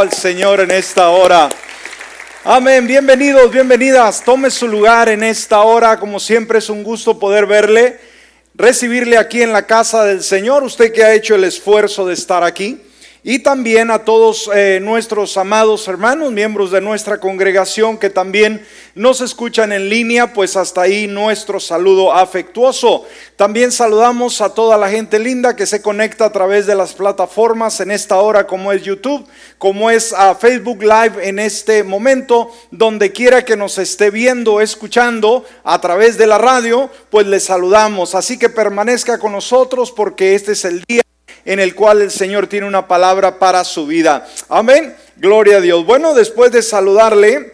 al Señor en esta hora. Amén, bienvenidos, bienvenidas. Tome su lugar en esta hora. Como siempre es un gusto poder verle, recibirle aquí en la casa del Señor. Usted que ha hecho el esfuerzo de estar aquí y también a todos eh, nuestros amados hermanos, miembros de nuestra congregación que también nos escuchan en línea, pues hasta ahí nuestro saludo afectuoso. También saludamos a toda la gente linda que se conecta a través de las plataformas en esta hora como es YouTube, como es a Facebook Live en este momento, donde quiera que nos esté viendo, escuchando a través de la radio, pues le saludamos. Así que permanezca con nosotros porque este es el día en el cual el Señor tiene una palabra para su vida. Amén. Gloria a Dios. Bueno, después de saludarle,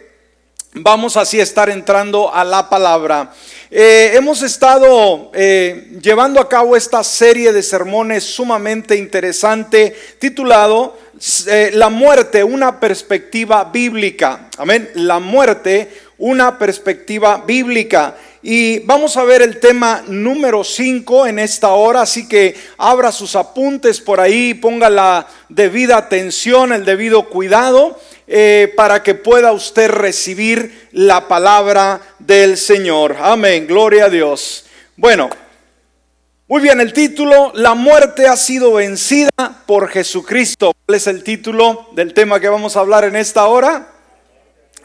vamos así a estar entrando a la palabra. Eh, hemos estado eh, llevando a cabo esta serie de sermones sumamente interesante titulado eh, La muerte, una perspectiva bíblica. Amén. La muerte, una perspectiva bíblica. Y vamos a ver el tema número 5 en esta hora, así que abra sus apuntes por ahí, ponga la debida atención, el debido cuidado, eh, para que pueda usted recibir la palabra del Señor. Amén, gloria a Dios. Bueno, muy bien, el título, La muerte ha sido vencida por Jesucristo. ¿Cuál es el título del tema que vamos a hablar en esta hora?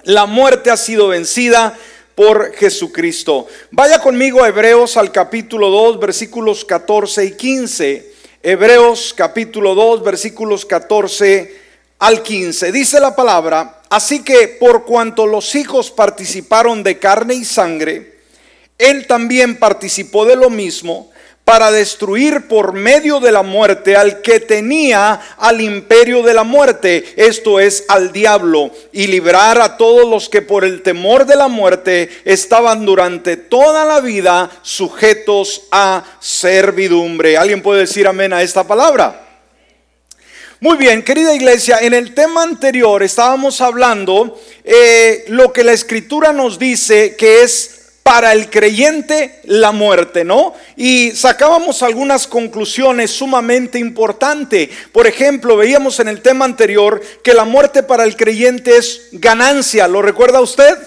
La muerte ha sido vencida por Jesucristo. Vaya conmigo a Hebreos al capítulo 2, versículos 14 y 15. Hebreos capítulo 2, versículos 14 al 15. Dice la palabra, así que por cuanto los hijos participaron de carne y sangre, él también participó de lo mismo para destruir por medio de la muerte al que tenía al imperio de la muerte, esto es al diablo, y librar a todos los que por el temor de la muerte estaban durante toda la vida sujetos a servidumbre. ¿Alguien puede decir amén a esta palabra? Muy bien, querida iglesia, en el tema anterior estábamos hablando eh, lo que la escritura nos dice que es para el creyente la muerte, ¿no? Y sacábamos algunas conclusiones sumamente importantes. Por ejemplo, veíamos en el tema anterior que la muerte para el creyente es ganancia, ¿lo recuerda usted?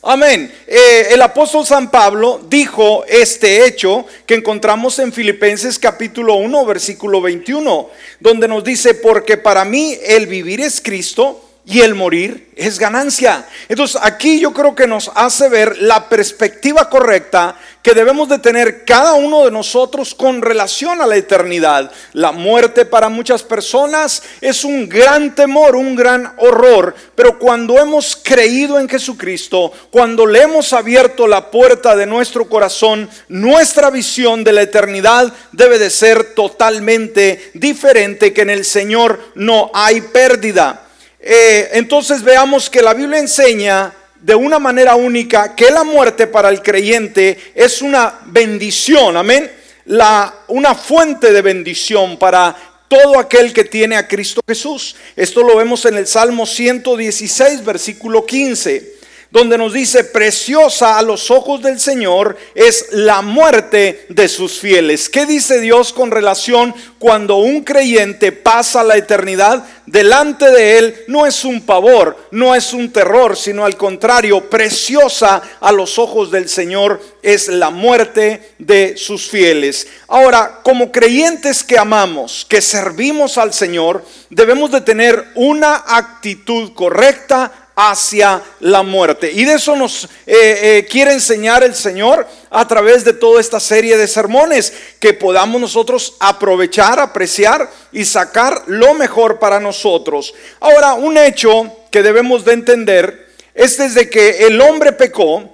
Amén. Eh, el apóstol San Pablo dijo este hecho que encontramos en Filipenses capítulo 1, versículo 21, donde nos dice, porque para mí el vivir es Cristo y el morir es ganancia. Entonces aquí yo creo que nos hace ver la perspectiva correcta que debemos de tener cada uno de nosotros con relación a la eternidad. La muerte para muchas personas es un gran temor, un gran horror, pero cuando hemos creído en Jesucristo, cuando le hemos abierto la puerta de nuestro corazón, nuestra visión de la eternidad debe de ser totalmente diferente, que en el Señor no hay pérdida. Eh, entonces veamos que la Biblia enseña de una manera única que la muerte para el creyente es una bendición, amén, la, una fuente de bendición para todo aquel que tiene a Cristo Jesús. Esto lo vemos en el Salmo 116, versículo 15 donde nos dice, preciosa a los ojos del Señor es la muerte de sus fieles. ¿Qué dice Dios con relación cuando un creyente pasa la eternidad? Delante de él no es un pavor, no es un terror, sino al contrario, preciosa a los ojos del Señor es la muerte de sus fieles. Ahora, como creyentes que amamos, que servimos al Señor, debemos de tener una actitud correcta hacia la muerte. Y de eso nos eh, eh, quiere enseñar el Señor a través de toda esta serie de sermones, que podamos nosotros aprovechar, apreciar y sacar lo mejor para nosotros. Ahora, un hecho que debemos de entender es desde que el hombre pecó,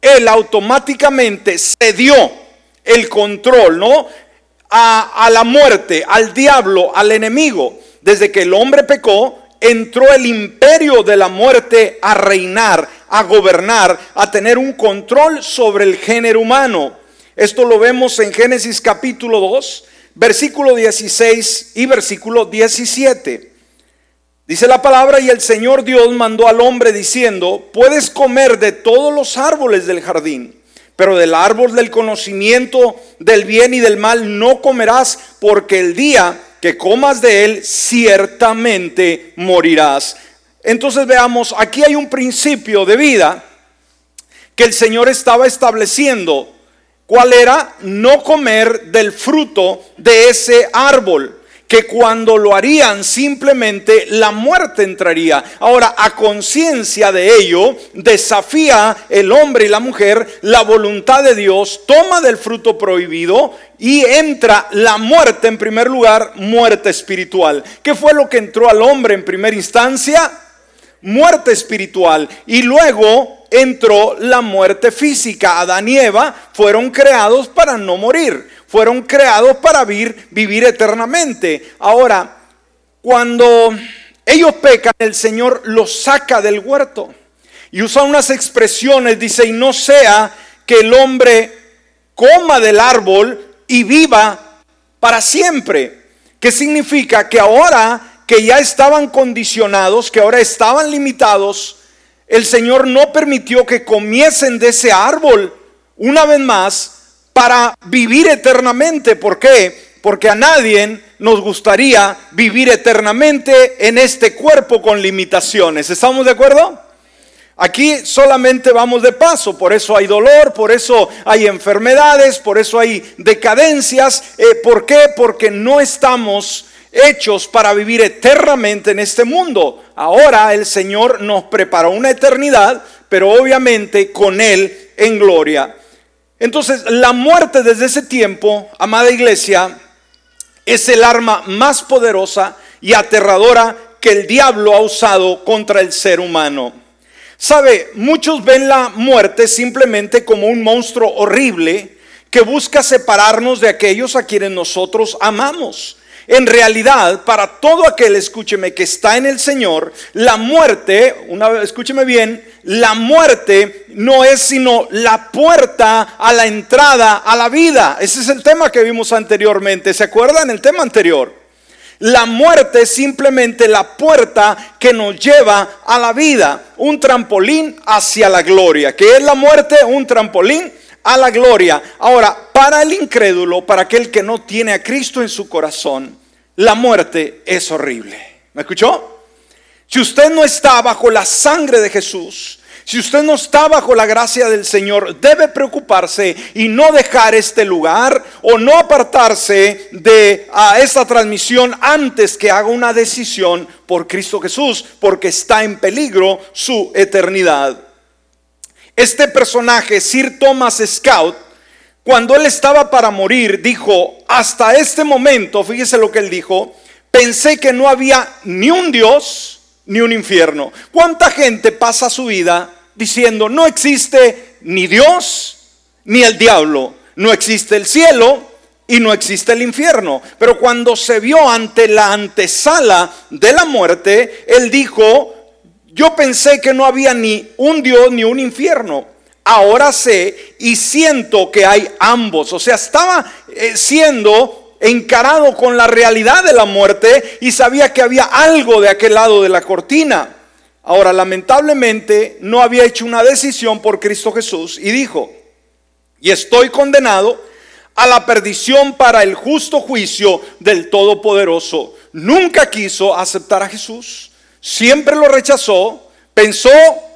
él automáticamente cedió el control, ¿no? A, a la muerte, al diablo, al enemigo. Desde que el hombre pecó, entró el imperio de la muerte a reinar, a gobernar, a tener un control sobre el género humano. Esto lo vemos en Génesis capítulo 2, versículo 16 y versículo 17. Dice la palabra, y el Señor Dios mandó al hombre diciendo, puedes comer de todos los árboles del jardín, pero del árbol del conocimiento del bien y del mal no comerás, porque el día que comas de él, ciertamente morirás. Entonces veamos, aquí hay un principio de vida que el Señor estaba estableciendo. ¿Cuál era? No comer del fruto de ese árbol que cuando lo harían simplemente la muerte entraría. Ahora, a conciencia de ello, desafía el hombre y la mujer la voluntad de Dios, toma del fruto prohibido y entra la muerte en primer lugar, muerte espiritual. ¿Qué fue lo que entró al hombre en primera instancia? Muerte espiritual. Y luego entró la muerte física. Adán y Eva fueron creados para no morir fueron creados para vivir, eternamente. Ahora, cuando ellos pecan, el Señor los saca del huerto y usa unas expresiones, dice, y no sea que el hombre coma del árbol y viva para siempre. ¿Qué significa? Que ahora que ya estaban condicionados, que ahora estaban limitados, el Señor no permitió que comiesen de ese árbol una vez más, para vivir eternamente. ¿Por qué? Porque a nadie nos gustaría vivir eternamente en este cuerpo con limitaciones. ¿Estamos de acuerdo? Aquí solamente vamos de paso, por eso hay dolor, por eso hay enfermedades, por eso hay decadencias. Eh, ¿Por qué? Porque no estamos hechos para vivir eternamente en este mundo. Ahora el Señor nos preparó una eternidad, pero obviamente con Él en gloria. Entonces, la muerte desde ese tiempo, amada iglesia, es el arma más poderosa y aterradora que el diablo ha usado contra el ser humano. Sabe, muchos ven la muerte simplemente como un monstruo horrible que busca separarnos de aquellos a quienes nosotros amamos. En realidad, para todo aquel, escúcheme, que está en el Señor, la muerte, una escúcheme bien, la muerte no es sino la puerta a la entrada a la vida. Ese es el tema que vimos anteriormente. ¿Se acuerdan el tema anterior? La muerte es simplemente la puerta que nos lleva a la vida, un trampolín hacia la gloria. ¿Qué es la muerte? Un trampolín a la gloria. Ahora, para el incrédulo, para aquel que no tiene a Cristo en su corazón, la muerte es horrible. ¿Me escuchó? Si usted no está bajo la sangre de Jesús, si usted no está bajo la gracia del Señor, debe preocuparse y no dejar este lugar o no apartarse de a esta transmisión antes que haga una decisión por Cristo Jesús, porque está en peligro su eternidad. Este personaje, Sir Thomas Scout, cuando él estaba para morir, dijo, hasta este momento, fíjese lo que él dijo, pensé que no había ni un Dios ni un infierno. ¿Cuánta gente pasa su vida diciendo, no existe ni Dios ni el diablo, no existe el cielo y no existe el infierno? Pero cuando se vio ante la antesala de la muerte, él dijo, yo pensé que no había ni un Dios ni un infierno ahora sé y siento que hay ambos. O sea, estaba eh, siendo encarado con la realidad de la muerte y sabía que había algo de aquel lado de la cortina. Ahora, lamentablemente, no había hecho una decisión por Cristo Jesús y dijo, y estoy condenado a la perdición para el justo juicio del Todopoderoso. Nunca quiso aceptar a Jesús, siempre lo rechazó, pensó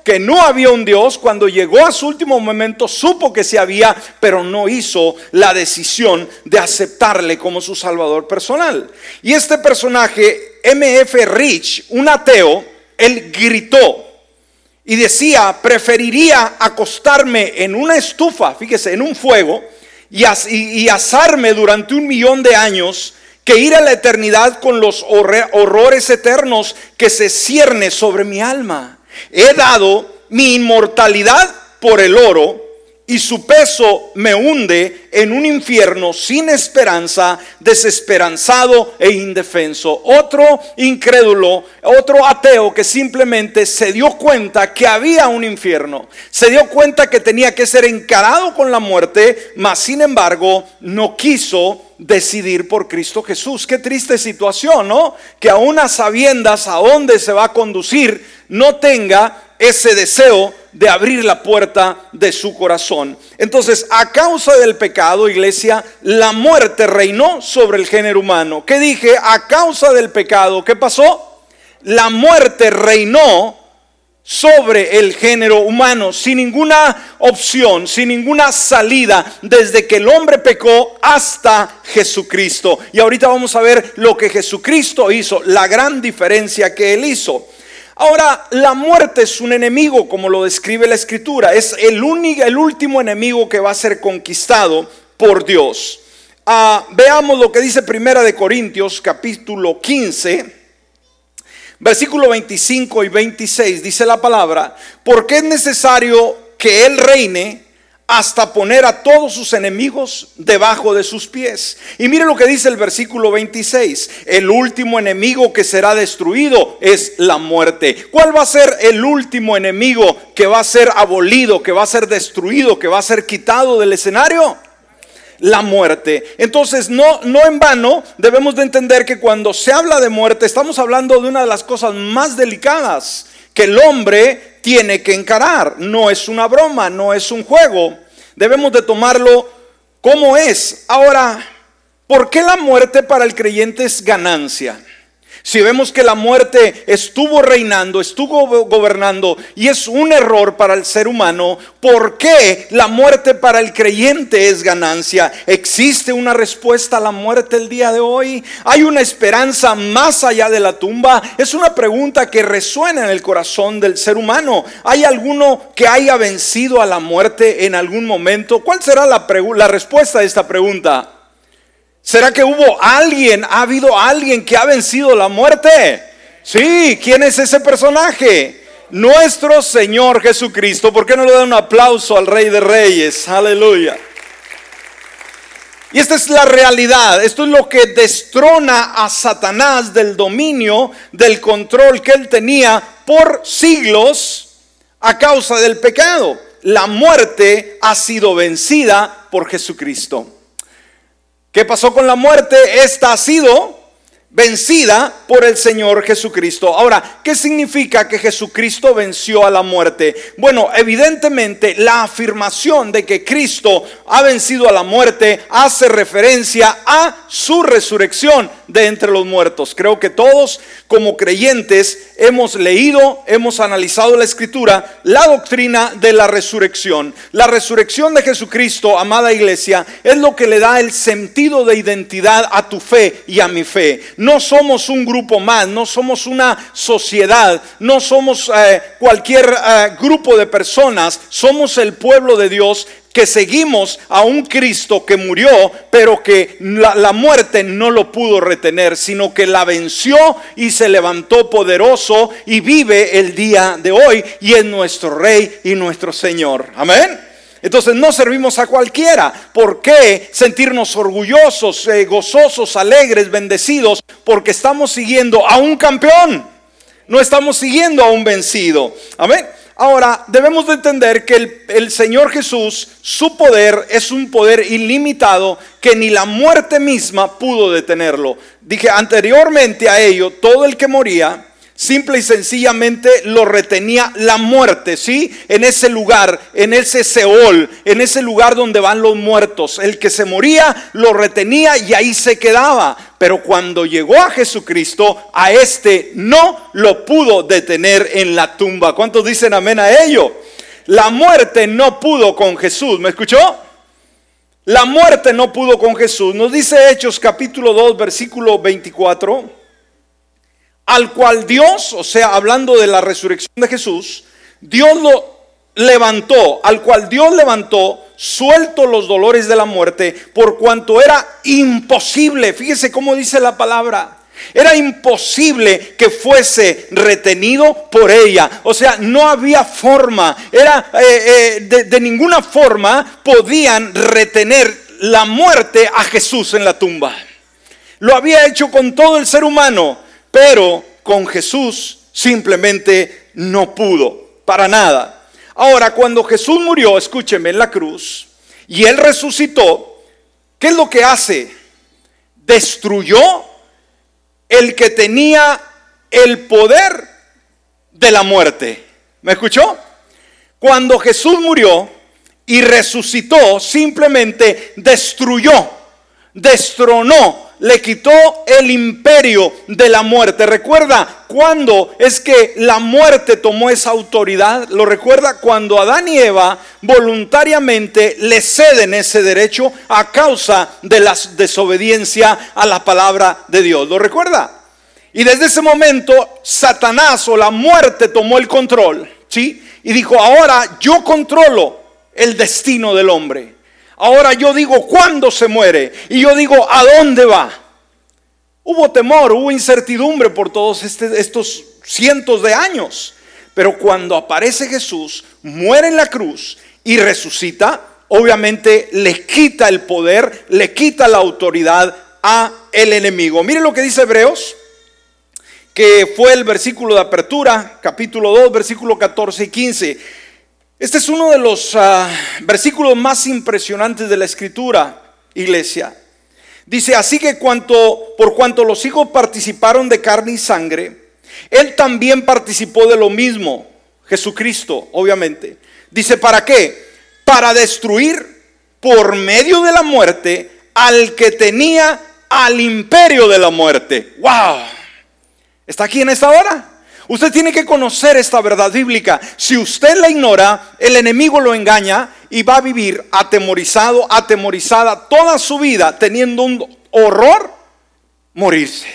que no había un Dios, cuando llegó a su último momento supo que sí había, pero no hizo la decisión de aceptarle como su salvador personal. Y este personaje, MF Rich, un ateo, él gritó y decía, preferiría acostarme en una estufa, fíjese, en un fuego, y, y asarme durante un millón de años que ir a la eternidad con los horrores eternos que se cierne sobre mi alma. He dado mi inmortalidad por el oro y su peso me hunde en un infierno sin esperanza, desesperanzado e indefenso. Otro incrédulo, otro ateo que simplemente se dio cuenta que había un infierno, se dio cuenta que tenía que ser encarado con la muerte, mas sin embargo no quiso decidir por Cristo Jesús. Qué triste situación, ¿no? Que a unas sabiendas a dónde se va a conducir, no tenga ese deseo de abrir la puerta de su corazón. Entonces, a causa del pecado, iglesia, la muerte reinó sobre el género humano. ¿Qué dije? A causa del pecado, ¿qué pasó? La muerte reinó sobre el género humano, sin ninguna opción, sin ninguna salida, desde que el hombre pecó hasta Jesucristo. Y ahorita vamos a ver lo que Jesucristo hizo, la gran diferencia que él hizo. Ahora, la muerte es un enemigo, como lo describe la escritura, es el, único, el último enemigo que va a ser conquistado por Dios. Ah, veamos lo que dice Primera de Corintios, capítulo 15 Versículo 25 y 26 dice la palabra, porque es necesario que Él reine hasta poner a todos sus enemigos debajo de sus pies. Y mire lo que dice el versículo 26, el último enemigo que será destruido es la muerte. ¿Cuál va a ser el último enemigo que va a ser abolido, que va a ser destruido, que va a ser quitado del escenario? la muerte. Entonces, no, no en vano debemos de entender que cuando se habla de muerte, estamos hablando de una de las cosas más delicadas que el hombre tiene que encarar. No es una broma, no es un juego. Debemos de tomarlo como es. Ahora, ¿por qué la muerte para el creyente es ganancia? Si vemos que la muerte estuvo reinando, estuvo gobernando y es un error para el ser humano, ¿por qué la muerte para el creyente es ganancia? ¿Existe una respuesta a la muerte el día de hoy? ¿Hay una esperanza más allá de la tumba? Es una pregunta que resuena en el corazón del ser humano. ¿Hay alguno que haya vencido a la muerte en algún momento? ¿Cuál será la, la respuesta a esta pregunta? ¿Será que hubo alguien, ha habido alguien que ha vencido la muerte? Sí, ¿quién es ese personaje? Nuestro Señor Jesucristo. ¿Por qué no le da un aplauso al Rey de Reyes? Aleluya. Y esta es la realidad. Esto es lo que destrona a Satanás del dominio, del control que él tenía por siglos a causa del pecado. La muerte ha sido vencida por Jesucristo. ¿Qué pasó con la muerte? Esta ha sido vencida por el Señor Jesucristo. Ahora, ¿qué significa que Jesucristo venció a la muerte? Bueno, evidentemente la afirmación de que Cristo ha vencido a la muerte hace referencia a su resurrección de entre los muertos. Creo que todos como creyentes hemos leído, hemos analizado la escritura, la doctrina de la resurrección. La resurrección de Jesucristo, amada iglesia, es lo que le da el sentido de identidad a tu fe y a mi fe. No somos un grupo más, no somos una sociedad, no somos eh, cualquier eh, grupo de personas, somos el pueblo de Dios que seguimos a un Cristo que murió, pero que la, muerte no lo pudo retener, sino que la venció y se levantó poderoso y vive el día de hoy y es nuestro Rey y nuestro Señor. Amén. Entonces no servimos a cualquiera. ¿Por qué sentirnos orgullosos, eh, gozosos, alegres, bendecidos? Porque estamos siguiendo a un campeón. No estamos siguiendo a un vencido. Amén. Ahora, debemos de entender que el, Señor Jesús, su poder es un poder ilimitado que ni la muerte misma pudo detenerlo. Dije anteriormente a ello, todo el que moría Simple y sencillamente lo retenía la muerte, ¿sí? En ese lugar, en ese Seol, en ese lugar donde van los muertos. El que se moría lo retenía y ahí se quedaba. Pero cuando llegó a Jesucristo, a este no lo pudo detener en la tumba. ¿Cuántos dicen amén a ello? La muerte no pudo con Jesús. ¿Me escuchó? La muerte no pudo con Jesús. Nos dice Hechos capítulo 2, versículo 24 al cual Dios, o sea, hablando de la resurrección de Jesús, Dios lo levantó, al cual Dios levantó, suelto los dolores de la muerte, por cuanto era imposible, fíjese cómo dice la palabra, era imposible que fuese retenido por ella. O sea, no había forma. Era eh, eh, de, de ninguna forma podían retener la muerte a Jesús en la tumba. Lo había hecho con todo el ser humano. Pero con Jesús simplemente no pudo, para nada. Ahora, cuando Jesús murió, escúcheme, en la cruz, y él resucitó, ¿qué es lo que hace? Destruyó el que tenía el poder de la muerte. ¿Me escuchó? Cuando Jesús murió y resucitó, simplemente destruyó, destronó, le quitó el imperio de la muerte. ¿Recuerda cuándo es que la muerte tomó esa autoridad? ¿Lo recuerda? Cuando Adán y Eva voluntariamente le ceden ese derecho a causa de la desobediencia a la palabra de Dios. ¿Lo recuerda? Y desde ese momento Satanás o la muerte tomó el control, ¿sí? Y dijo, ahora yo controlo el destino del hombre. Ahora yo digo cuándo se muere y yo digo a dónde va. Hubo temor, hubo incertidumbre por todos este, estos cientos de años. Pero cuando aparece Jesús, muere en la cruz y resucita, obviamente le quita el poder, le quita la autoridad a el enemigo. Mire lo que dice Hebreos que fue el versículo de apertura, capítulo 2, versículo 14 y 15. Este es uno de los ah, versículos más impresionantes de la escritura, iglesia. Dice, así que cuanto, por cuanto los hijos participaron de carne y sangre, él también participó de lo mismo, Jesucristo, obviamente. Dice, ¿para qué? Para destruir por medio de la muerte al que tenía al imperio de la muerte. ¡Wow! ¿Está aquí en esta hora? Usted tiene que conocer esta verdad bíblica. Si usted la ignora, el enemigo lo engaña y va a vivir atemorizado, atemorizada toda su vida, teniendo un horror, morirse.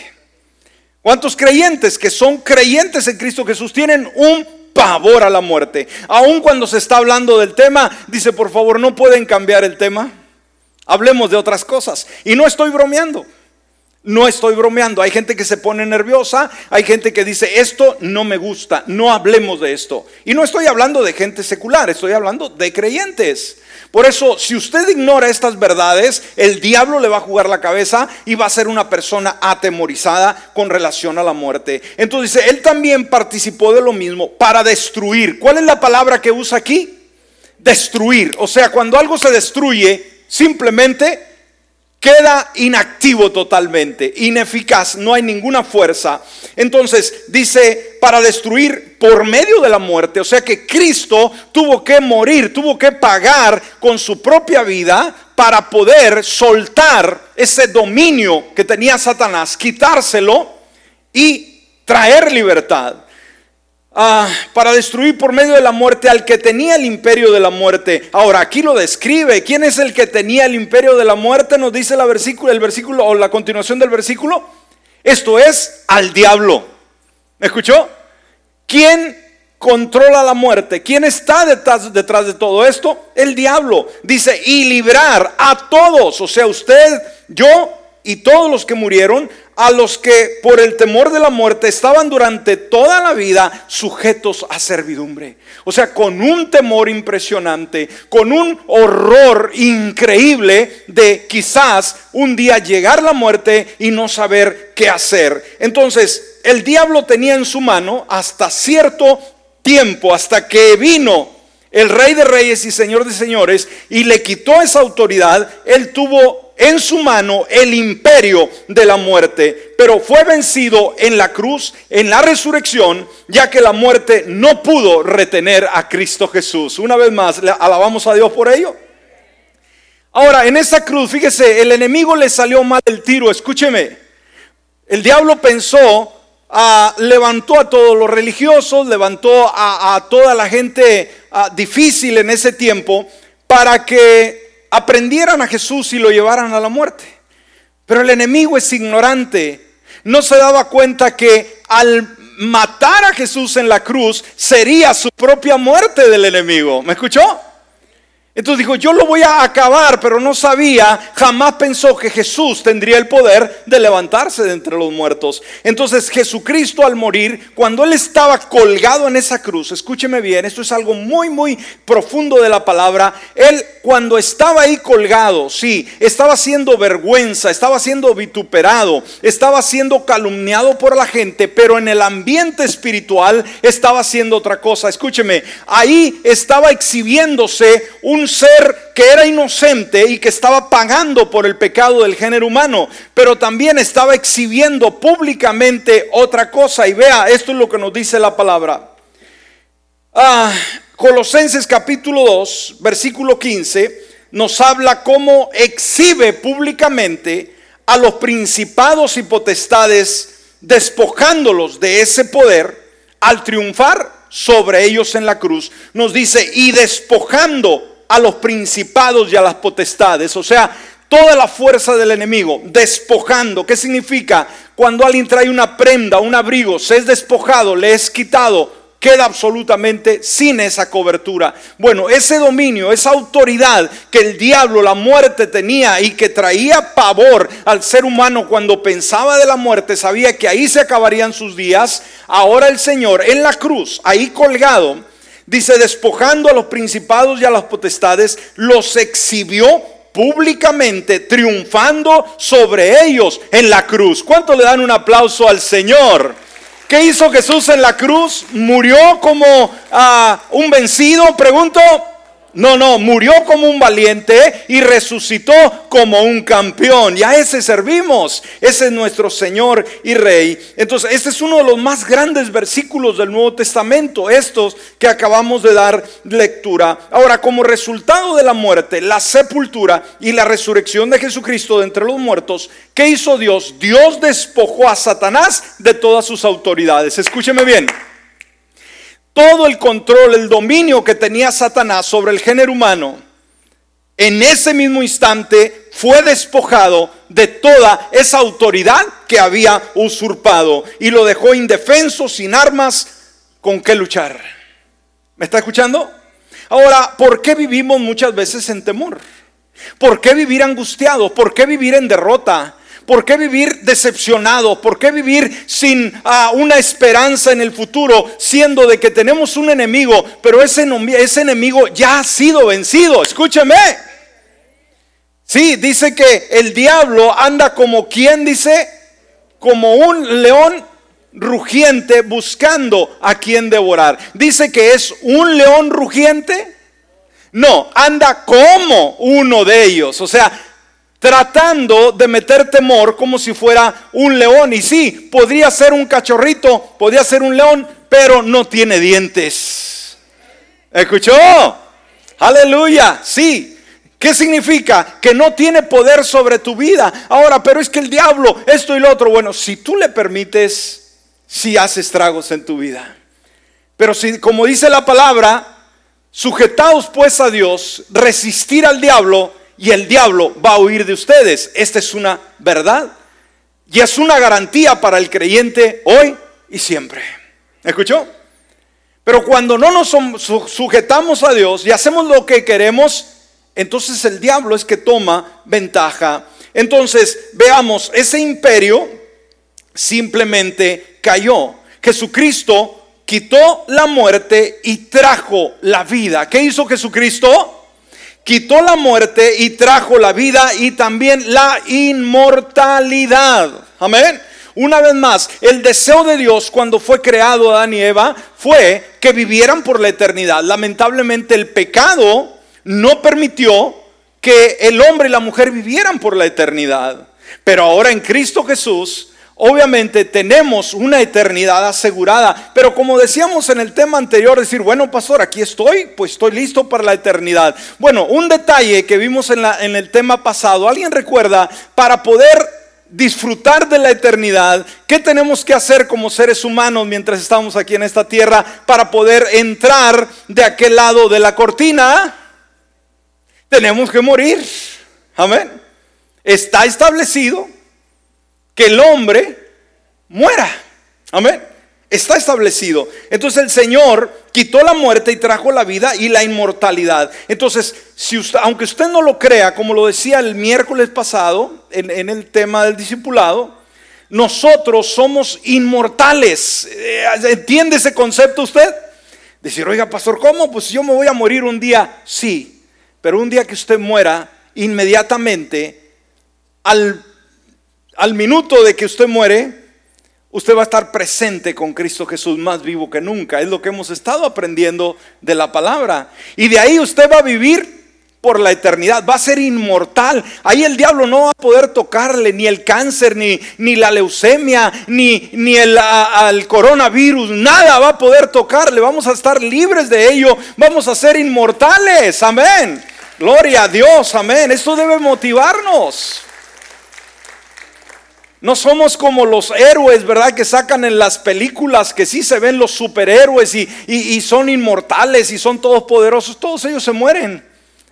¿Cuántos creyentes que son creyentes en Cristo Jesús tienen un pavor a la muerte? Aun cuando se está hablando del tema, dice, por favor, no pueden cambiar el tema. Hablemos de otras cosas. Y no estoy bromeando. No estoy bromeando. Hay gente que se pone nerviosa, hay gente que dice, esto no me gusta, no hablemos de esto. Y no estoy hablando de gente secular, estoy hablando de creyentes. Por eso, si usted ignora estas verdades, el diablo le va a jugar la cabeza y va a ser una persona atemorizada con relación a la muerte. Entonces dice, él también participó de lo mismo para destruir. ¿Cuál es la palabra que usa aquí? Destruir. O sea, cuando algo se destruye, simplemente queda inactivo totalmente, ineficaz, no hay ninguna fuerza. Entonces dice, para destruir por medio de la muerte, o sea que Cristo tuvo que morir, tuvo que pagar con su propia vida para poder soltar ese dominio que tenía Satanás, quitárselo y traer libertad. Ah, para destruir por medio de la muerte al que tenía el imperio de la muerte. Ahora, aquí lo describe. ¿Quién es el que tenía el imperio de la muerte? Nos dice versículo, el versículo o la continuación del versículo. Esto es al diablo. ¿Me escuchó? ¿Quién controla la muerte? ¿Quién está detrás, detrás de todo esto? El diablo. Dice, y librar a todos, o sea, usted, yo y todos los que murieron, a los que por el temor de la muerte estaban durante toda la vida sujetos a servidumbre. O sea, con un temor impresionante, con un horror increíble de quizás un día llegar la muerte y no saber qué hacer. Entonces, el diablo tenía en su mano hasta cierto tiempo, hasta que vino el rey de reyes y señor de señores y le quitó esa autoridad, él tuvo en su mano el imperio de la muerte, pero fue vencido en la cruz, en la resurrección, ya que la muerte no pudo retener a Cristo Jesús. Una vez más, alabamos a Dios por ello. Ahora, en esa cruz, fíjese, el enemigo le salió mal el tiro, escúcheme. El diablo pensó, ah, levantó a todos los religiosos, levantó a, toda la gente ah, difícil en ese tiempo para que aprendieran a Jesús y lo llevaran a la muerte. Pero el enemigo es ignorante. No se daba cuenta que al matar a Jesús en la cruz sería su propia muerte del enemigo. ¿Me escuchó? Entonces dijo, yo lo voy a acabar, pero no sabía, jamás pensó que Jesús tendría el poder de levantarse de entre los muertos. Entonces Jesucristo al morir, cuando él estaba colgado en esa cruz, escúcheme bien, esto es algo muy, muy profundo de la palabra, él cuando estaba ahí colgado, sí, estaba siendo vergüenza, estaba siendo vituperado, estaba siendo calumniado por la gente, pero en el ambiente espiritual estaba haciendo otra cosa. Escúcheme, ahí estaba exhibiéndose un ser que era inocente y que estaba pagando por el pecado del género humano, pero también estaba exhibiendo públicamente otra cosa. Y vea, esto es lo que nos dice la palabra. Ah, Colosenses capítulo 2, versículo 15, nos habla cómo exhibe públicamente a los principados y potestades, despojándolos de ese poder al triunfar sobre ellos en la cruz. Nos dice, y despojando a los principados y a las potestades, o sea, toda la fuerza del enemigo, despojando. ¿Qué significa? Cuando alguien trae una prenda, un abrigo, se es despojado, le es quitado, queda absolutamente sin esa cobertura. Bueno, ese dominio, esa autoridad que el diablo, la muerte tenía y que traía pavor al ser humano cuando pensaba de la muerte, sabía que ahí se acabarían sus días. Ahora el Señor en la cruz, ahí colgado, dice, despojando a los principados y a las potestades, los exhibió públicamente triunfando sobre ellos en la cruz. ¿Cuánto le dan un aplauso al Señor? ¿Qué hizo Jesús en la cruz? ¿Murió como ah, un vencido? Pregunto. No, no, murió como un valiente y resucitó como un campeón. Y a ese servimos. Ese es nuestro Señor y Rey. Entonces, este es uno de los más grandes versículos del Nuevo Testamento, estos que acabamos de dar lectura. Ahora, como resultado de la muerte, la sepultura y la resurrección de Jesucristo de entre los muertos, ¿qué hizo Dios? Dios despojó a Satanás de todas sus autoridades. Escúcheme bien todo el control, el dominio que tenía Satanás sobre el género humano, en ese mismo instante fue despojado de toda esa autoridad que había usurpado y lo dejó indefenso, sin armas con qué luchar. ¿Me está escuchando? Ahora, ¿por qué vivimos muchas veces en temor? ¿Por qué vivir angustiados? ¿Por qué vivir en derrota? ¿Por qué vivir decepcionado? ¿Por qué vivir sin ah, una esperanza en el futuro, siendo de que tenemos un enemigo, pero ese, ese enemigo ya ha sido vencido? Escúcheme. Sí, dice que el diablo anda como quien dice, como un león rugiente buscando a quien devorar. Dice que es un león rugiente. No, anda como uno de ellos. O sea, tratando de meter temor como si fuera un león. Y sí, podría ser un cachorrito, podría ser un león, pero no tiene dientes. ¿Escuchó? Aleluya, sí. ¿Qué significa? Que no tiene poder sobre tu vida. Ahora, pero es que el diablo, esto y lo otro. Bueno, si tú le permites, si hace estragos en tu vida. Pero si, como dice la palabra, sujetaos pues a Dios, resistir al diablo y el diablo va a huir de ustedes. Esta es una verdad y es una garantía para el creyente hoy y siempre. ¿Escuchó? Pero cuando no nos sujetamos a Dios y hacemos lo que queremos, entonces el diablo es que toma ventaja. Entonces, veamos, ese imperio simplemente cayó. Jesucristo quitó la muerte y trajo la vida. ¿Qué hizo Jesucristo? Quitó la muerte y trajo la vida y también la inmortalidad. Amén. Una vez más, el deseo de Dios cuando fue creado Adán y Eva fue que vivieran por la eternidad. Lamentablemente el pecado no permitió que el hombre y la mujer vivieran por la eternidad. Pero ahora en Cristo Jesús Obviamente tenemos una eternidad asegurada, pero como decíamos en el tema anterior, decir, bueno, pastor, aquí estoy, pues estoy listo para la eternidad. Bueno, un detalle que vimos en, en el tema pasado, ¿alguien recuerda? Para poder disfrutar de la eternidad, ¿qué tenemos que hacer como seres humanos mientras estamos aquí en esta tierra para poder entrar de aquel lado de la cortina? Tenemos que morir. Amén. Está establecido que el hombre muera. Amén. Está establecido. Entonces el Señor quitó la muerte y trajo la vida y la inmortalidad. Entonces, si usted, aunque usted no lo crea, como lo decía el miércoles pasado en, en el tema del discipulado, nosotros somos inmortales. Eh, ¿Entiende ese concepto usted? Decir, oiga, pastor, ¿cómo? Pues yo me voy a morir un día. Sí, pero un día que usted muera, inmediatamente, al al minuto de que usted muere, usted va a estar presente con Cristo Jesús más vivo que nunca. Es lo que hemos estado aprendiendo de la palabra. Y de ahí usted va a vivir por la eternidad, va a ser inmortal. Ahí el diablo no va a poder tocarle ni el cáncer, ni, ni la leucemia, ni, ni el coronavirus, nada va a poder tocarle. Vamos a estar libres de ello, vamos a ser inmortales. Amén. Gloria a Dios, amén. Esto debe motivarnos. No somos como los héroes, ¿verdad? Que sacan en las películas, que sí se ven los superhéroes y, son inmortales y son todos poderosos. Todos ellos se mueren.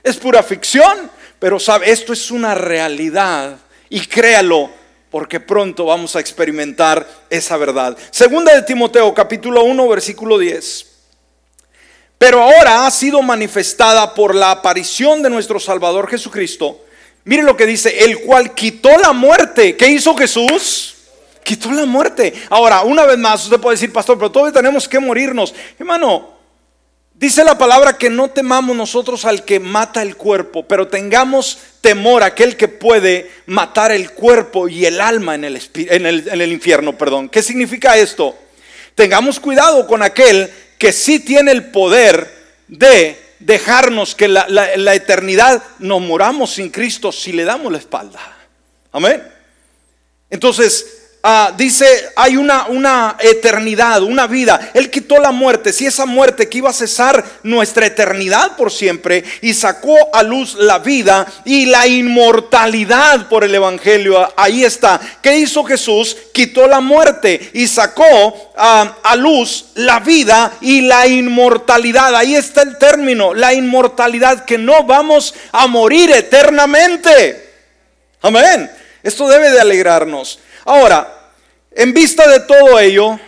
Es pura ficción, pero sabe, esto es una realidad. Y créalo, porque pronto vamos a experimentar esa verdad. Segunda de Timoteo, capítulo 1, versículo 10. Pero ahora ha sido manifestada por la aparición de nuestro Salvador Jesucristo Mire lo que dice, el cual quitó la muerte. ¿Qué hizo Jesús? Quitó la muerte. Ahora, una vez más, usted puede decir, pastor, pero todavía tenemos que morirnos. Hermano, dice la palabra que no temamos nosotros al que mata el cuerpo, pero tengamos temor a aquel que puede matar el cuerpo y el alma en el, en el, en el infierno. Perdón. ¿Qué significa esto? Tengamos cuidado con aquel que sí tiene el poder de dejarnos que la, eternidad nos moramos sin Cristo si le damos la espalda. Amén. Entonces, Ah, dice, hay una, una eternidad, una vida. Él quitó la muerte, si esa muerte que iba a cesar nuestra eternidad por siempre, y sacó a luz la vida y la inmortalidad por el Evangelio. Ahí está. ¿Qué hizo Jesús? Quitó la muerte y sacó ah, a luz la vida y la inmortalidad. Ahí está el término, la inmortalidad, que no vamos a morir eternamente. Amén. Esto debe de alegrarnos. Ahora, en vista de todo ello,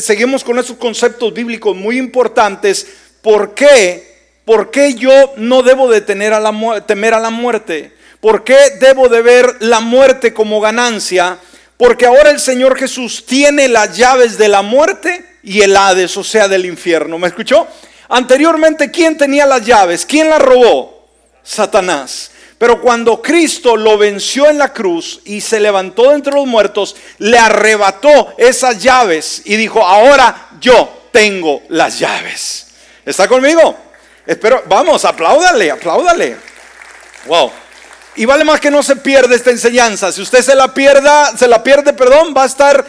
seguimos con esos conceptos bíblicos muy importantes. ¿Por qué? ¿Por qué yo no debo de temer a la muerte? ¿Por qué debo de ver la muerte como ganancia? Porque ahora el Señor Jesús tiene las llaves de la muerte y el Hades, o sea, del infierno. ¿Me escuchó? Anteriormente, ¿quién tenía las llaves? ¿Quién las robó? Satanás. Pero cuando Cristo lo venció en la cruz y se levantó de entre los muertos, le arrebató esas llaves y dijo, ahora yo tengo las llaves. ¿Está conmigo? Espero, vamos, apláudale, apláudale. Wow. Y vale más que no se pierda esta enseñanza. Si usted se la pierda, se la pierde, perdón, va a estar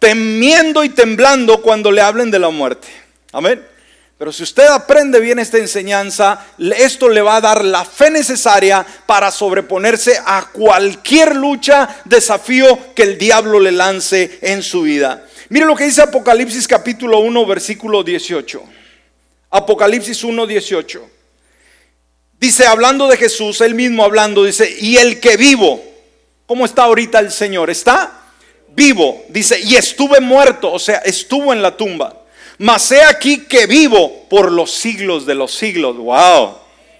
temiendo y temblando cuando le hablen de la muerte. Amén. Pero si usted aprende bien esta enseñanza, esto le va a dar la fe necesaria para sobreponerse a cualquier lucha, desafío que el diablo le lance en su vida. Mire lo que dice Apocalipsis capítulo 1, versículo 18. Apocalipsis 1, 18. Dice, hablando de Jesús, él mismo hablando, dice, y el que vivo, ¿cómo está ahorita el Señor? Está vivo, dice, y estuve muerto, o sea, estuvo en la tumba mas he aquí que vivo por los siglos de los siglos. Wow.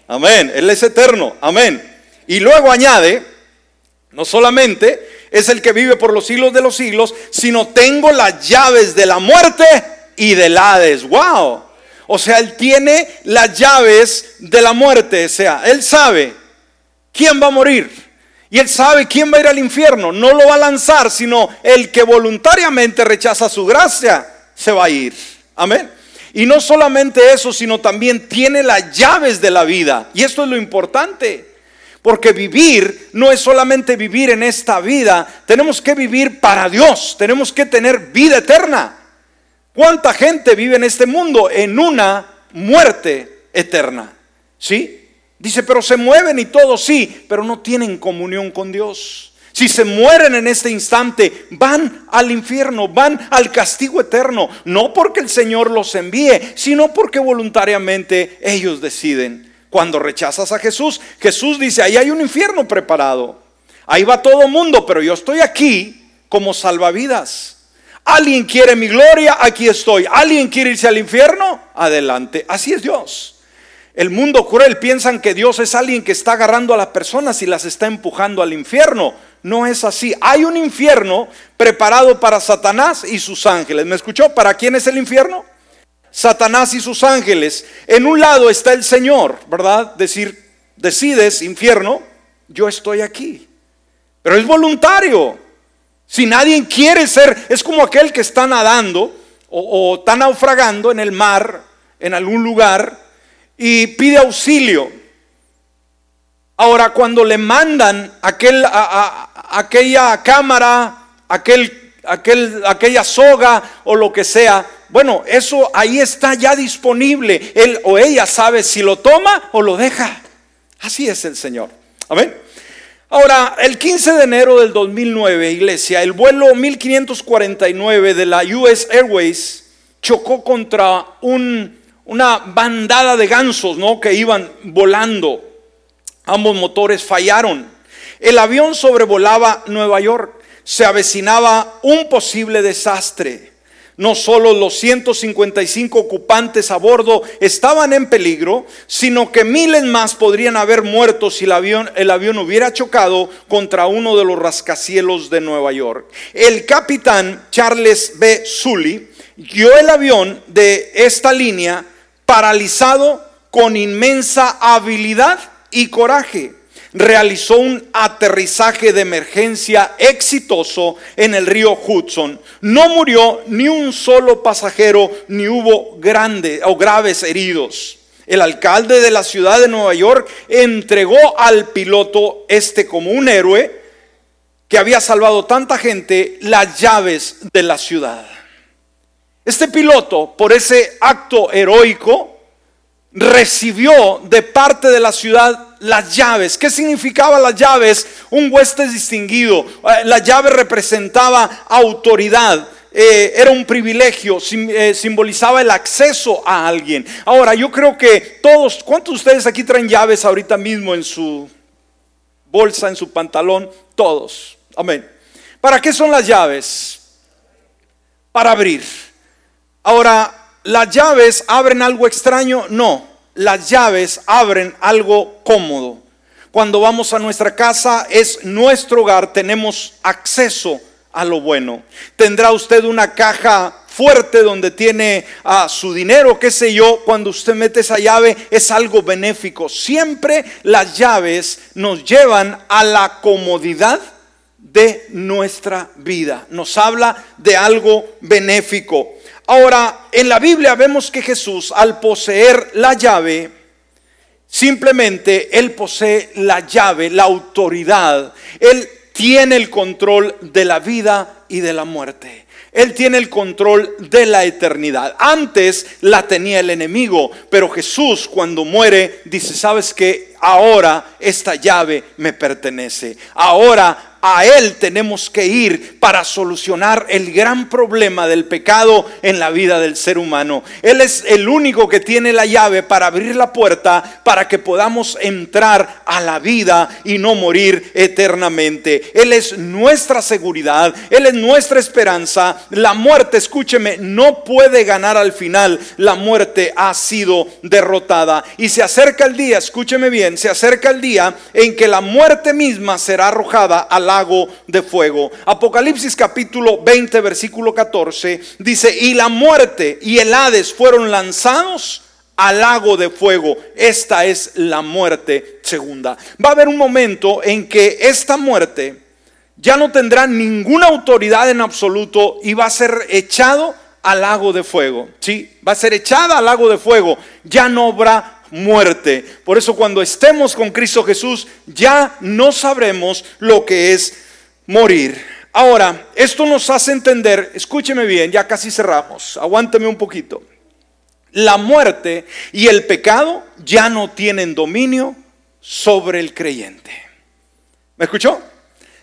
Amén. Él es eterno. Amén. Y luego añade, no solamente es el que vive por los siglos de los siglos, sino tengo las llaves de la muerte y del Hades. Wow. O sea, él tiene las llaves de la muerte. O sea, él sabe quién va a morir. Y él sabe quién va a ir al infierno. No lo va a lanzar, sino el que voluntariamente rechaza su gracia se va a ir. Amén. Y no solamente eso, sino también tiene las llaves de la vida. Y esto es lo importante. Porque vivir no es solamente vivir en esta vida, tenemos que vivir para Dios, tenemos que tener vida eterna. ¿Cuánta gente vive en este mundo en una muerte eterna? ¿Sí? Dice, pero se mueven y todo, sí, pero no tienen comunión con Dios. Si se mueren en este instante, van al infierno, van al castigo eterno. No porque el Señor los envíe, sino porque voluntariamente ellos deciden. Cuando rechazas a Jesús, Jesús dice, ahí hay un infierno preparado. Ahí va todo mundo, pero yo estoy aquí como salvavidas. Alguien quiere mi gloria, aquí estoy. Alguien quiere irse al infierno, adelante. Así es Dios. El mundo cruel piensan que Dios es alguien que está agarrando a las personas y las está empujando al infierno no es así. Hay un infierno preparado para Satanás y sus ángeles. ¿Me escuchó? ¿Para quién es el infierno? Satanás y sus ángeles. En un lado está el Señor, ¿verdad? Decir, decides, infierno, yo estoy aquí. Pero es voluntario. Si nadie quiere ser, es como aquel que está nadando o, o está naufragando en el mar, en algún lugar, y pide auxilio. Ahora, cuando le mandan aquel, aquella cámara, aquel, aquel, aquella soga o lo que sea, bueno, eso ahí está ya disponible. Él o ella sabe si lo toma o lo deja. Así es el Señor. Amén. Ahora, el 15 de enero del 2009, iglesia, el vuelo 1549 de la US Airways chocó contra una bandada de gansos, ¿no? Que iban volando. Ambos motores fallaron. El avión sobrevolaba Nueva York. Se avecinaba un posible desastre. No solo los 155 ocupantes a bordo estaban en peligro, sino que miles más podrían haber muerto si el avión, el avión hubiera chocado contra uno de los rascacielos de Nueva York. El capitán Charles B. Sully guió el avión de esta línea paralizado con inmensa habilidad y coraje realizó un aterrizaje de emergencia exitoso en el río Hudson. No murió ni un solo pasajero, ni hubo grandes o graves heridos. El alcalde de la ciudad de Nueva York entregó al piloto este como un héroe que había salvado tanta gente las llaves de la ciudad. Este piloto, por ese acto heroico, recibió de parte de la ciudad las llaves. ¿Qué significaba las llaves? Un hueste distinguido. Eh, la llave representaba autoridad. Eh, era un privilegio, eh, simbolizaba el acceso a alguien. Ahora, yo creo que todos, ¿cuántos de ustedes aquí traen llaves ahorita mismo en su bolsa, en su pantalón? Todos. Amén. ¿Para qué son las llaves? Para abrir. Ahora, ¿las llaves abren algo extraño? No las llaves abren algo cómodo. Cuando vamos a nuestra casa es nuestro hogar, tenemos acceso a lo bueno. Tendrá usted una caja fuerte donde tiene a su dinero, qué sé yo, cuando usted mete esa llave es algo benéfico. Siempre las llaves nos llevan a la comodidad de nuestra vida. Nos habla de algo benéfico. Ahora, en la Biblia vemos que Jesús, al poseer la llave, simplemente Él posee la llave, la autoridad. Él tiene el control de la vida y de la muerte. Él tiene el control de la eternidad. Antes la tenía el enemigo, pero Jesús cuando muere dice, ¿sabes que Ahora esta llave me pertenece. Ahora a Él tenemos que ir para solucionar el gran problema del pecado en la vida del ser humano. Él es el único que tiene la llave para abrir la puerta para que podamos entrar a la vida y no morir eternamente. Él es nuestra seguridad, Él es nuestra esperanza. La muerte, escúcheme, no puede ganar al final. La muerte ha sido derrotada. Y se acerca el día, escúcheme bien, se acerca el día en que la muerte misma será arrojada al lago de fuego. Apocalipsis capítulo 20, versículo 14 dice, y la muerte y el Hades fueron lanzados al lago de fuego. Esta es la muerte segunda. Va a haber un momento en que esta muerte ya no tendrá ninguna autoridad en absoluto y va a ser echado al lago de fuego. Sí, va a ser echada al lago de fuego. Ya no habrá muerte. Por eso cuando estemos con Cristo Jesús ya no sabremos lo que es morir. Ahora, esto nos hace entender, escúcheme bien, ya casi cerramos, aguánteme un poquito. La muerte y el pecado ya no tienen dominio sobre el creyente. ¿Me escuchó?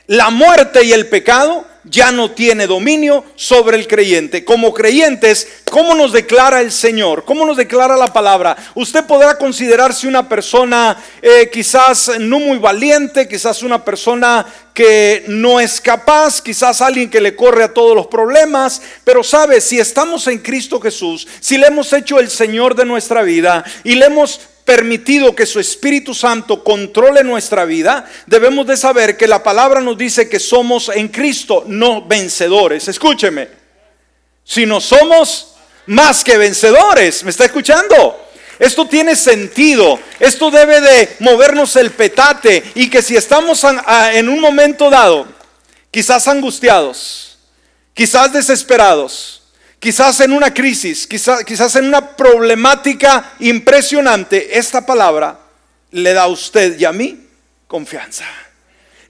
La muerte y el pecado ya no tiene dominio sobre el creyente. Como creyentes, ¿cómo nos declara el Señor? ¿Cómo nos declara la palabra? Usted podrá considerarse una persona eh, quizás no muy valiente, quizás una persona que no es capaz, quizás alguien que le corre a todos los problemas, pero sabe, si estamos en Cristo Jesús, si le hemos hecho el Señor de nuestra vida y le hemos permitido que su Espíritu Santo controle nuestra vida, debemos de saber que la palabra nos dice que somos en Cristo no vencedores. Escúcheme, si no somos más que vencedores, ¿me está escuchando? Esto tiene sentido, esto debe de movernos el petate y que si estamos en un momento dado, quizás angustiados, quizás desesperados, quizás en una crisis, quizás, quizás en una problemática impresionante, esta palabra le da a usted y a mí confianza.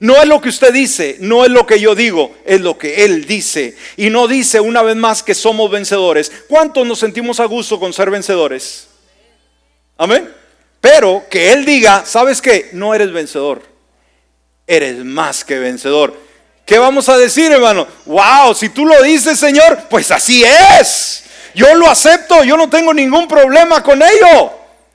No es lo que usted dice, no es lo que yo digo, es lo que Él dice. Y no dice una vez más que somos vencedores. ¿Cuántos nos sentimos a gusto con ser vencedores? Amén. Pero que Él diga, ¿sabes qué? No eres vencedor. Eres más que vencedor. ¿Qué vamos a decir, hermano? Wow, si tú lo dices, Señor, pues así es. Yo lo acepto, yo no tengo ningún problema con ello.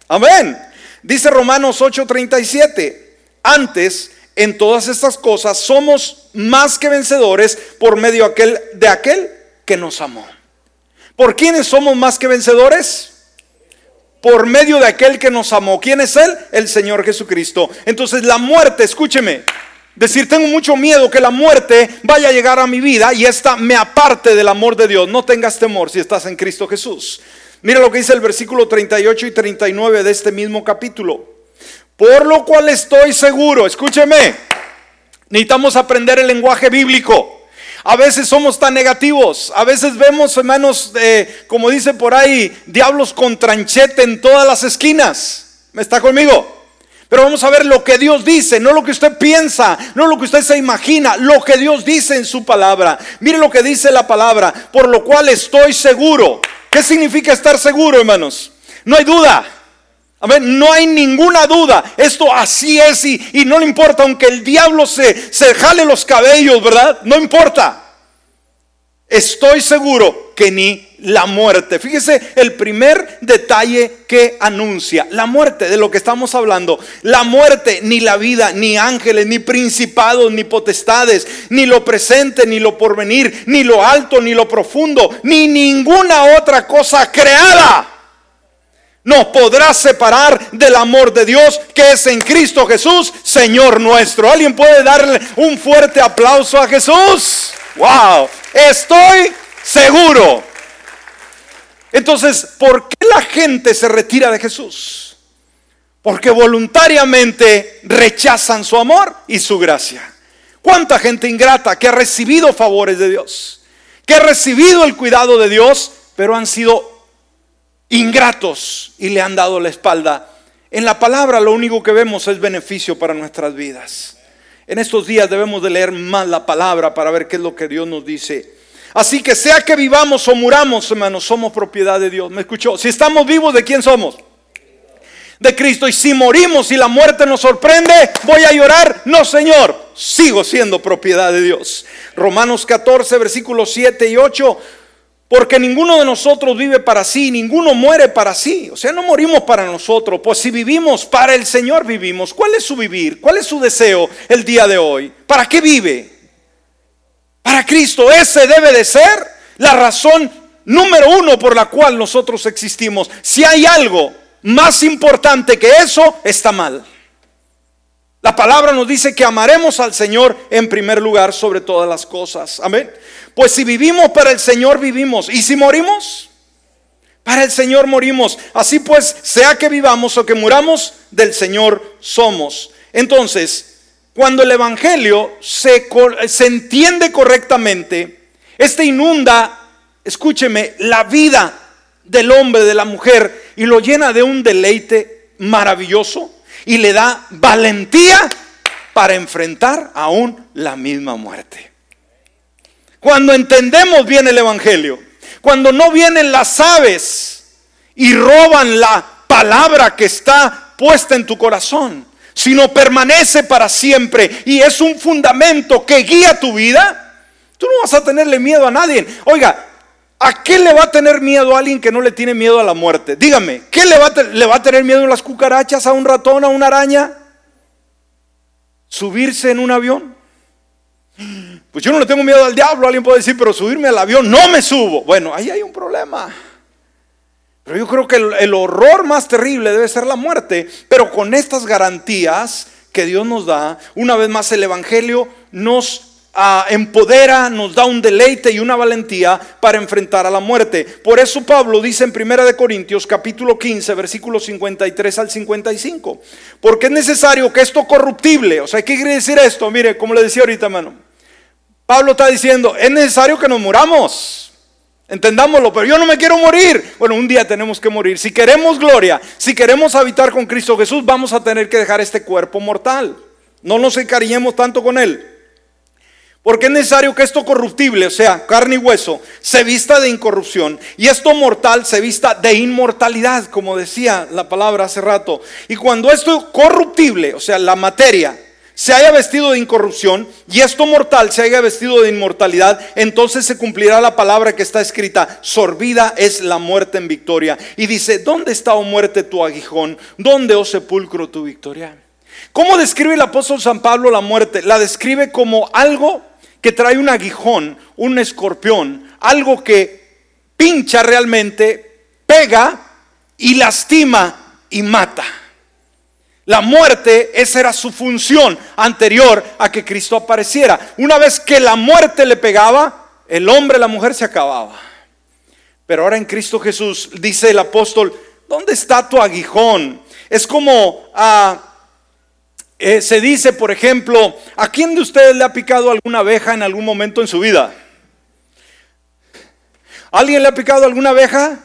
Amén. Dice Romanos 8:37, antes en todas estas cosas somos más que vencedores por medio aquel, de aquel que nos amó. ¿Por quiénes somos más que vencedores? Por medio de aquel que nos amó. ¿Quién es Él? El Señor Jesucristo. Entonces la muerte, escúcheme, decir tengo mucho miedo que la muerte vaya a llegar a mi vida y esta me aparte del amor de Dios. No tengas temor si estás en Cristo Jesús. Mira lo que dice el versículo 38 y 39 de este mismo capítulo. Por lo cual estoy seguro, escúcheme, necesitamos aprender el lenguaje bíblico. A veces somos tan negativos, a veces vemos, hermanos, eh, como dice por ahí, diablos con tranchete en todas las esquinas. ¿Me está conmigo? Pero vamos a ver lo que Dios dice, no lo que usted piensa, no lo que usted se imagina, lo que Dios dice en su palabra. Mire lo que dice la palabra, por lo cual estoy seguro. ¿Qué significa estar seguro, hermanos? No hay duda. Amén, no hay ninguna duda. Esto así es y, no le importa, aunque el diablo se, se jale los cabellos, ¿verdad? No importa. Estoy seguro que ni la muerte. Fíjese el primer detalle que anuncia, la muerte de lo que estamos hablando. La muerte, ni la vida, ni ángeles, ni principados, ni potestades, ni lo presente, ni lo porvenir, ni lo alto, ni lo profundo, ni ninguna otra cosa creada nos podrá separar del amor de Dios que es en Cristo Jesús, Señor nuestro. ¿Alguien puede darle un fuerte aplauso a Jesús? ¡Wow! Estoy seguro. Entonces, ¿por qué la gente se retira de Jesús? Porque voluntariamente rechazan su amor y su gracia. ¿Cuánta gente ingrata que ha recibido favores de Dios? Que ha recibido el cuidado de Dios, pero han sido ingratos y le han dado la espalda. En la palabra lo único que vemos es beneficio para nuestras vidas. En estos días debemos de leer más la palabra para ver qué es lo que Dios nos dice. Así que sea que vivamos o muramos, hermanos, somos propiedad de Dios. ¿Me escuchó? Si estamos vivos, ¿de quién somos? De Cristo. Y si morimos y la muerte nos sorprende, voy a llorar. No, Señor, sigo siendo propiedad de Dios. Romanos 14, versículos 7 y 8 porque ninguno de nosotros vive para sí, ninguno muere para sí. O sea, no morimos para nosotros. Pues si vivimos para el Señor vivimos. ¿Cuál es su vivir? ¿Cuál es su deseo el día de hoy? ¿Para qué vive? Para Cristo. Ese debe de ser la razón número uno por la cual nosotros existimos. Si hay algo más importante que eso, está mal. La palabra nos dice que amaremos al Señor en primer lugar sobre todas las cosas. Amén. Pues si vivimos para el Señor, vivimos. ¿Y si morimos? Para el Señor morimos. Así pues, sea que vivamos o que muramos, del Señor somos. Entonces, cuando el Evangelio se, se entiende correctamente, este inunda, escúcheme, la vida del hombre, de la mujer, y lo llena de un deleite maravilloso y le da valentía para enfrentar aún la misma muerte. Cuando entendemos bien el Evangelio, cuando no vienen las aves y roban la palabra que está puesta en tu corazón, sino permanece para siempre y es un fundamento que guía tu vida, tú no vas a tenerle miedo a nadie. Oiga, ¿A qué le va a tener miedo a alguien que no le tiene miedo a la muerte? Dígame, ¿qué le va a, le va a tener miedo a las cucarachas, a un ratón, a una araña? ¿Subirse en un avión? Pues yo no le tengo miedo al diablo, alguien puede decir, pero subirme al avión no me subo. Bueno, ahí hay un problema. Pero yo creo que el, horror más terrible debe ser la muerte, pero con estas garantías que Dios nos da, una vez más el Evangelio nos empodera, nos da un deleite y una valentía para enfrentar a la muerte. Por eso Pablo dice en Primera de Corintios capítulo 15, versículos 53 al 55, porque es necesario que esto corruptible, o sea, ¿qué quiere decir esto? Mire, como le decía ahorita, hermano. Pablo está diciendo, es necesario que nos muramos. Entendámoslo, pero yo no me quiero morir. Bueno, un día tenemos que morir. Si queremos gloria, si queremos habitar con Cristo Jesús, vamos a tener que dejar este cuerpo mortal. no nos encariñemos tanto con él. Porque es necesario que esto corruptible, o sea, carne y hueso, se vista de incorrupción y esto mortal se vista de inmortalidad, como decía la palabra hace rato. Y cuando esto corruptible, o sea, la materia, se haya vestido de incorrupción y esto mortal se haya vestido de inmortalidad, entonces se cumplirá la palabra que está escrita, sorbida es la muerte en victoria. Y dice, ¿dónde está, oh muerte, tu aguijón? ¿Dónde, oh sepulcro, tu victoria? ¿Cómo describe el apóstol San Pablo la muerte? La describe como algo que trae un aguijón, un escorpión, algo que pincha realmente, pega y lastima y mata. La muerte, esa era su función anterior a que Cristo apareciera. Una vez que la muerte le pegaba, el hombre, la mujer se acababa. Pero ahora en Cristo Jesús, dice el apóstol, ¿dónde está tu aguijón? Es como ah, eh, se dice, por ejemplo, ¿a quién de ustedes le ha picado alguna abeja en algún momento en su vida? ¿Alguien le ha picado alguna abeja?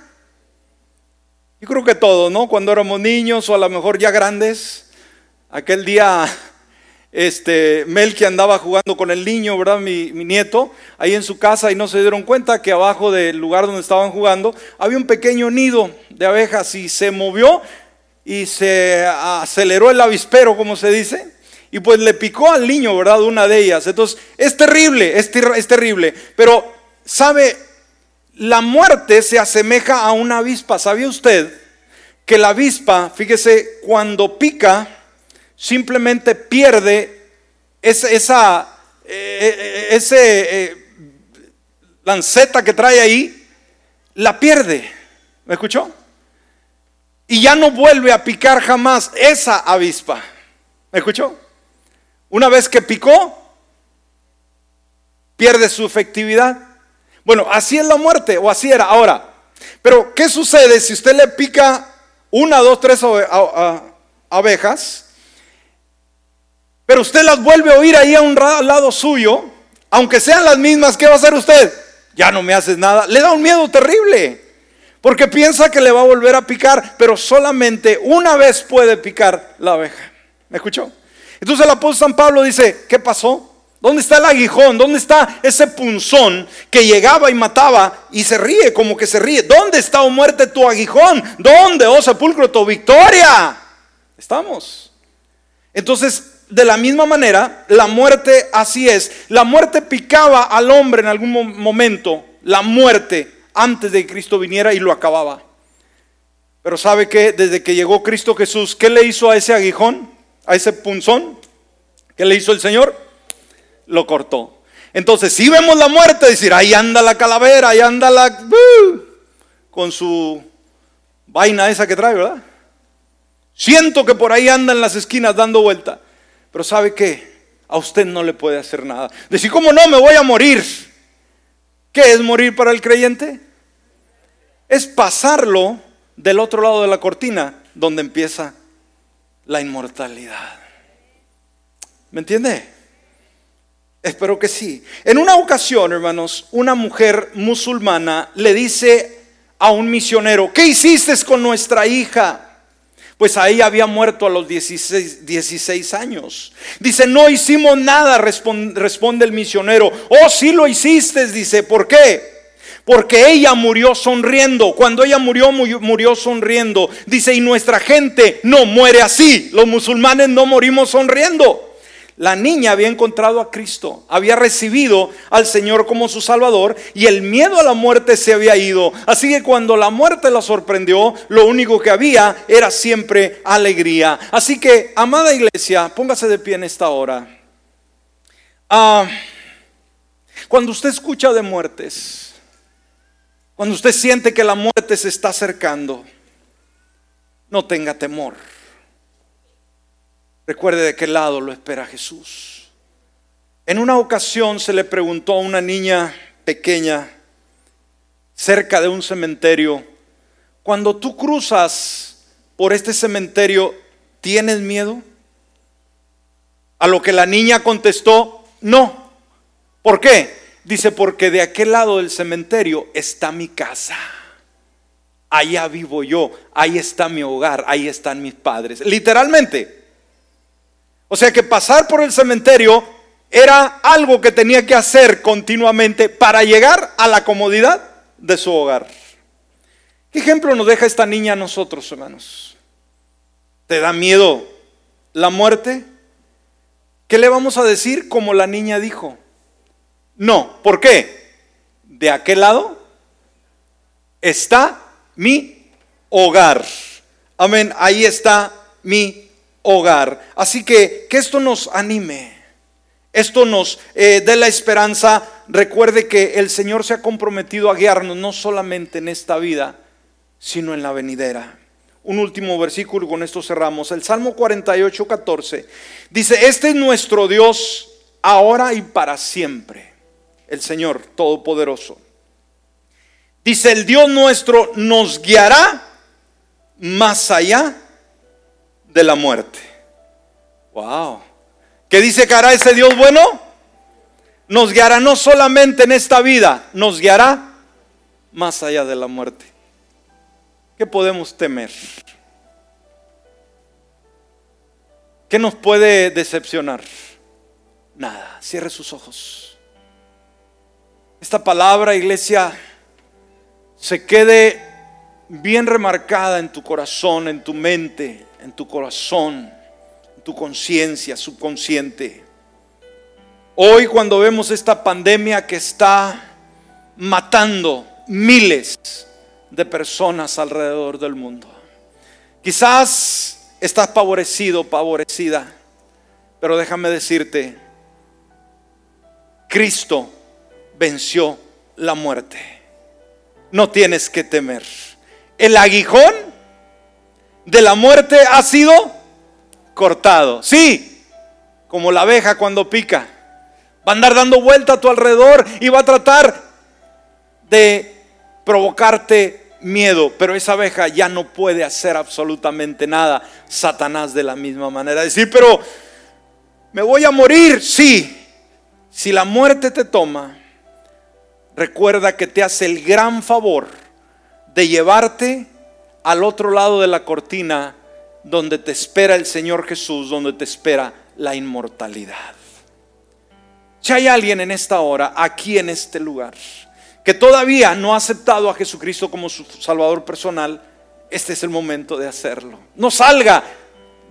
Yo creo que todos, ¿no? Cuando éramos niños o a lo mejor ya grandes. Aquel día, este, Melqui andaba jugando con el niño, ¿verdad? Mi, mi, nieto, ahí en su casa y no se dieron cuenta que abajo del lugar donde estaban jugando había un pequeño nido de abejas y se movió y se aceleró el avispero, como se dice. Y pues le picó al niño, ¿verdad? Una de ellas. Entonces, es terrible, es, es terrible. Pero, ¿sabe? La muerte se asemeja a una avispa. ¿Sabía usted que la avispa, fíjese, cuando pica, simplemente pierde esa, eh, eh, eh, lanceta que trae ahí, la pierde? ¿Me escuchó? Y ya no vuelve a picar jamás esa avispa. ¿Me escuchó? Una vez que picó, pierde su efectividad. Bueno, así es la muerte, o así era. Ahora, pero ¿qué sucede si usted le pica una, dos, tres abejas? Pero usted las vuelve a oír ahí a un lado suyo, aunque sean las mismas, ¿qué va a hacer usted? Ya no me haces nada. Le da un miedo terrible. Porque piensa que le va a volver a picar, pero solamente una vez puede picar la abeja. ¿Me escuchó? Entonces el apóstol San Pablo dice, ¿qué pasó? ¿Dónde está el aguijón? ¿Dónde está ese punzón que llegaba y mataba y se ríe como que se ríe? ¿Dónde está, oh muerte, tu aguijón? ¿Dónde, oh sepulcro, tu victoria? Estamos. Entonces, de la misma manera, la muerte así es. La muerte picaba al hombre en algún momento. La muerte antes de que Cristo viniera y lo acababa. Pero ¿sabe que Desde que llegó Cristo Jesús, ¿qué le hizo a ese aguijón? A ese punzón. ¿Qué le hizo el Señor? Lo cortó. Entonces, si vemos la muerte, decir, ahí anda la calavera, ahí anda la... con su vaina esa que trae, ¿verdad? Siento que por ahí anda en las esquinas dando vuelta. Pero ¿sabe qué? A usted no le puede hacer nada. Decir, ¿cómo no? Me voy a morir. ¿Qué es morir para el creyente? Es pasarlo del otro lado de la cortina, donde empieza la inmortalidad. ¿Me entiende? Espero que sí. En una ocasión, hermanos, una mujer musulmana le dice a un misionero, ¿qué hiciste con nuestra hija? Pues ahí había muerto a los 16, años. Dice, no hicimos nada, responde, el misionero. Oh, sí lo hiciste, dice, ¿por qué? Porque ella murió sonriendo. Cuando ella murió, murió sonriendo. Dice, y nuestra gente no muere así. Los musulmanes no morimos sonriendo. La niña había encontrado a Cristo, había recibido al Señor como su Salvador y el miedo a la muerte se había ido. Así que cuando la muerte la sorprendió, lo único que había era siempre alegría. Así que, amada iglesia, póngase de pie en esta hora. Ah, cuando usted escucha de muertes, cuando usted siente que la muerte se está acercando, no tenga temor. Recuerde de qué lado lo espera Jesús. En una ocasión se le preguntó a una niña pequeña cerca de un cementerio, cuando tú cruzas por este cementerio, ¿tienes miedo? A lo que la niña contestó, no. ¿Por qué? Dice, porque de aquel lado del cementerio está mi casa. Allá vivo yo, ahí está mi hogar, ahí están mis padres. Literalmente, O sea que pasar por el cementerio era algo que tenía que hacer continuamente para llegar a la comodidad de su hogar. ¿Qué ejemplo nos deja esta niña a nosotros, hermanos? ¿Te da miedo la muerte? ¿Qué le vamos a decir como la niña dijo? No, ¿por qué? De aquel lado está mi hogar. Amén, ahí está mi hogar. Así que que esto nos anime, esto nos eh, dé la esperanza. Recuerde que el Señor se ha comprometido a guiarnos no solamente en esta vida, sino en la venidera. Un último versículo, con esto cerramos. El Salmo 48, 14 dice, este es nuestro Dios ahora y para siempre, el Señor Todopoderoso. Dice, el Dios nuestro nos guiará más allá de la muerte. Wow. ¿Qué dice que hará ese Dios bueno? Nos guiará no solamente en esta vida, nos guiará más allá de la muerte. ¿Qué podemos temer? ¿Qué nos puede decepcionar? Nada. Cierre sus ojos. Esta palabra, iglesia, se quede bien remarcada en tu corazón, en tu mente, en tu corazón, en tu conciencia subconsciente. Hoy cuando vemos esta pandemia que está matando miles de personas alrededor del mundo, quizás estás favorecido, favorecida, pero déjame decirte, Cristo venció la muerte. No tienes que temer. El aguijón de la muerte ha sido cortado. Sí, como la abeja cuando pica. Va a andar dando vuelta a tu alrededor y va a tratar de provocarte miedo, pero esa abeja ya no puede hacer absolutamente nada. Satanás de la misma manera. Decir, pero me voy a morir. Sí, si la muerte te toma, recuerda que te hace el gran favor de llevarte al otro lado de la cortina donde te espera el Señor Jesús, donde te espera la inmortalidad. Si hay alguien en esta hora, aquí en este lugar, que todavía no ha aceptado a Jesucristo como su Salvador personal, este es el momento de hacerlo. No salga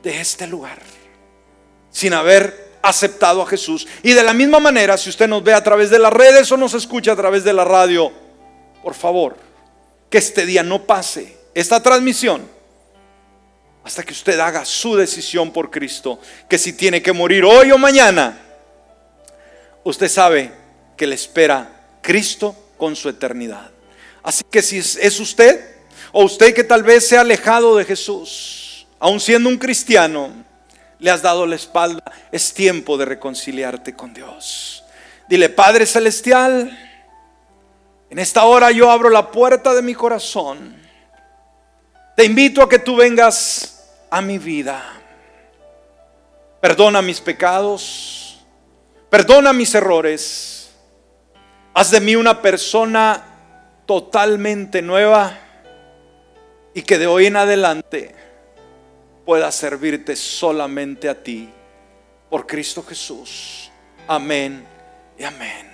de este lugar sin haber aceptado a Jesús. Y de la misma manera, si usted nos ve a través de las redes o nos escucha a través de la radio, por favor, que este día no pase esta transmisión hasta que usted haga su decisión por Cristo, que si tiene que morir hoy o mañana, usted sabe que le espera Cristo con su eternidad. Así que si es usted o usted que tal vez se ha alejado de Jesús, aun siendo un cristiano, le has dado la espalda, es tiempo de reconciliarte con Dios. Dile, Padre Celestial, en esta hora yo abro la puerta de mi corazón te invito a que tú vengas a mi vida. Perdona mis pecados. Perdona mis errores. Haz de mí una persona totalmente nueva y que de hoy en adelante pueda servirte solamente a ti por Cristo Jesús. Amén y amén.